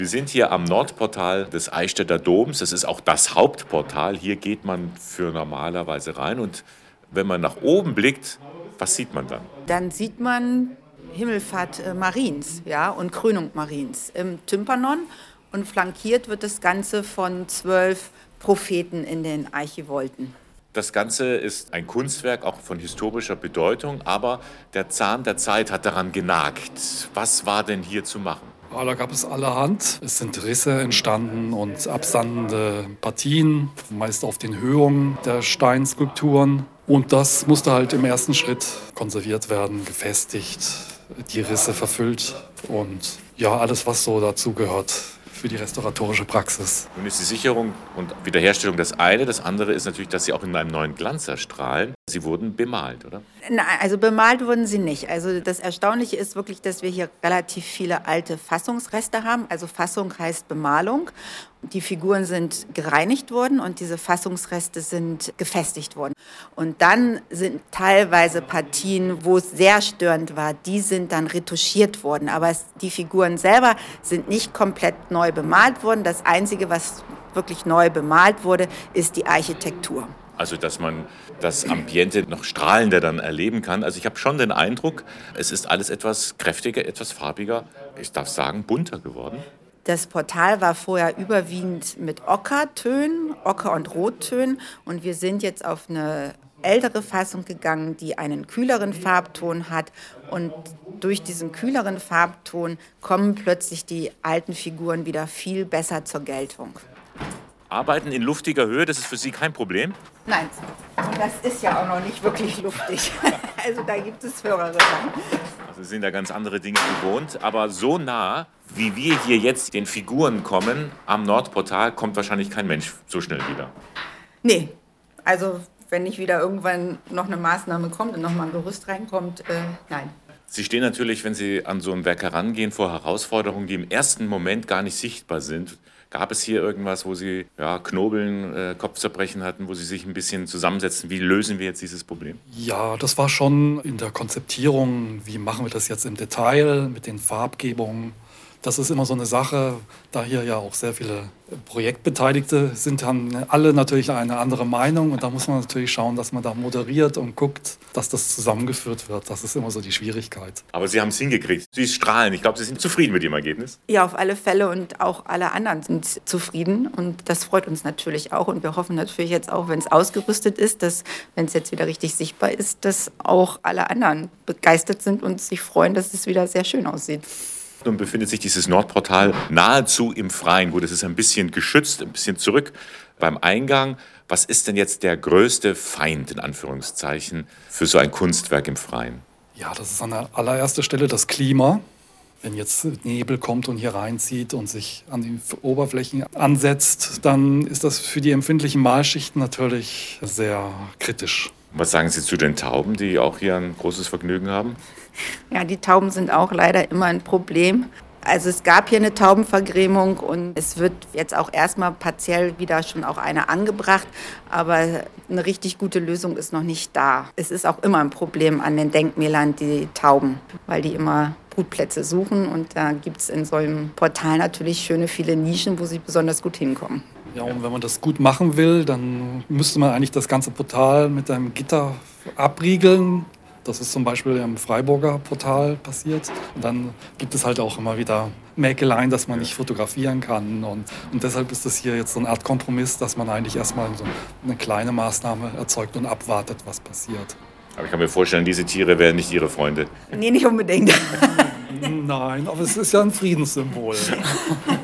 Wir sind hier am Nordportal des Eichstätter Doms. Das ist auch das Hauptportal. Hier geht man für normalerweise rein. Und wenn man nach oben blickt, was sieht man dann? Dann sieht man Himmelfahrt äh, Mariens ja, und Krönung Mariens im Tympanon. Und flankiert wird das Ganze von zwölf Propheten in den Archivolten. Das Ganze ist ein Kunstwerk auch von historischer Bedeutung, aber der Zahn der Zeit hat daran genagt. Was war denn hier zu machen? Ja, da gab es allerhand. Es sind Risse entstanden und absandende Partien, meist auf den Höhungen der Steinskulpturen. Und das musste halt im ersten Schritt konserviert werden, gefestigt, die Risse verfüllt und ja, alles, was so dazu gehört für die restauratorische Praxis. Nun ist die Sicherung und Wiederherstellung das eine. Das andere ist natürlich, dass sie auch in einem neuen Glanz erstrahlen. Sie wurden bemalt, oder? Nein, also bemalt wurden sie nicht. Also das Erstaunliche ist wirklich, dass wir hier relativ viele alte Fassungsreste haben. Also Fassung heißt Bemalung. Die Figuren sind gereinigt worden und diese Fassungsreste sind gefestigt worden. Und dann sind teilweise Partien, wo es sehr störend war, die sind dann retuschiert worden. Aber es, die Figuren selber sind nicht komplett neu bemalt worden. Das Einzige, was wirklich neu bemalt wurde, ist die Architektur. Also dass man das Ambiente noch strahlender dann erleben kann. Also ich habe schon den Eindruck, es ist alles etwas kräftiger, etwas farbiger, ich darf sagen, bunter geworden. Das Portal war vorher überwiegend mit Ockertönen, Ocker- und Rottönen und wir sind jetzt auf eine ältere Fassung gegangen, die einen kühleren Farbton hat. Und durch diesen kühleren Farbton kommen plötzlich die alten Figuren wieder viel besser zur Geltung. Arbeiten in luftiger Höhe, das ist für Sie kein Problem? Nein, und das ist ja auch noch nicht wirklich luftig. Also da gibt es höhere Sachen. Also sind da ganz andere Dinge gewohnt, aber so nah, wie wir hier jetzt den Figuren kommen am Nordportal, kommt wahrscheinlich kein Mensch so schnell wieder. Nee, also wenn nicht wieder irgendwann noch eine Maßnahme kommt und nochmal ein Gerüst reinkommt, äh, nein. Sie stehen natürlich, wenn Sie an so ein Werk herangehen, vor Herausforderungen, die im ersten Moment gar nicht sichtbar sind. Gab es hier irgendwas, wo Sie ja, Knobeln, äh, Kopfzerbrechen hatten, wo Sie sich ein bisschen zusammensetzen? Wie lösen wir jetzt dieses Problem? Ja, das war schon in der Konzeptierung. Wie machen wir das jetzt im Detail mit den Farbgebungen? Das ist immer so eine Sache, da hier ja auch sehr viele Projektbeteiligte sind, haben alle natürlich eine andere Meinung und da muss man natürlich schauen, dass man da moderiert und guckt, dass das zusammengeführt wird. Das ist immer so die Schwierigkeit. Aber Sie haben es hingekriegt. Sie strahlen. Ich glaube, Sie sind zufrieden mit Ihrem Ergebnis. Ja, auf alle Fälle und auch alle anderen sind zufrieden und das freut uns natürlich auch und wir hoffen natürlich jetzt auch, wenn es ausgerüstet ist, dass, wenn es jetzt wieder richtig sichtbar ist, dass auch alle anderen begeistert sind und sich freuen, dass es wieder sehr schön aussieht. Nun befindet sich dieses Nordportal nahezu im Freien. Gut, es ist ein bisschen geschützt, ein bisschen zurück beim Eingang. Was ist denn jetzt der größte Feind, in Anführungszeichen, für so ein Kunstwerk im Freien? Ja, das ist an der allerersten Stelle das Klima. Wenn jetzt Nebel kommt und hier reinzieht und sich an die Oberflächen ansetzt, dann ist das für die empfindlichen Malschichten natürlich sehr kritisch. Was sagen Sie zu den Tauben, die auch hier ein großes Vergnügen haben? Ja, die Tauben sind auch leider immer ein Problem. Also es gab hier eine Taubenvergrämung und es wird jetzt auch erstmal partiell wieder schon auch eine angebracht, aber eine richtig gute Lösung ist noch nicht da. Es ist auch immer ein Problem an den Denkmälern, die Tauben, weil die immer Brutplätze suchen und da gibt es in so einem Portal natürlich schöne viele Nischen, wo sie besonders gut hinkommen. Ja, und wenn man das gut machen will, dann müsste man eigentlich das ganze Portal mit einem Gitter abriegeln, das ist zum Beispiel im Freiburger Portal passiert. Und dann gibt es halt auch immer wieder Mäkeleien, dass man nicht fotografieren kann. Und, und deshalb ist das hier jetzt so eine Art Kompromiss, dass man eigentlich erstmal so eine kleine Maßnahme erzeugt und abwartet, was passiert. Aber ich kann mir vorstellen, diese Tiere wären nicht Ihre Freunde. Nee, nicht unbedingt. Nein, aber es ist ja ein Friedenssymbol.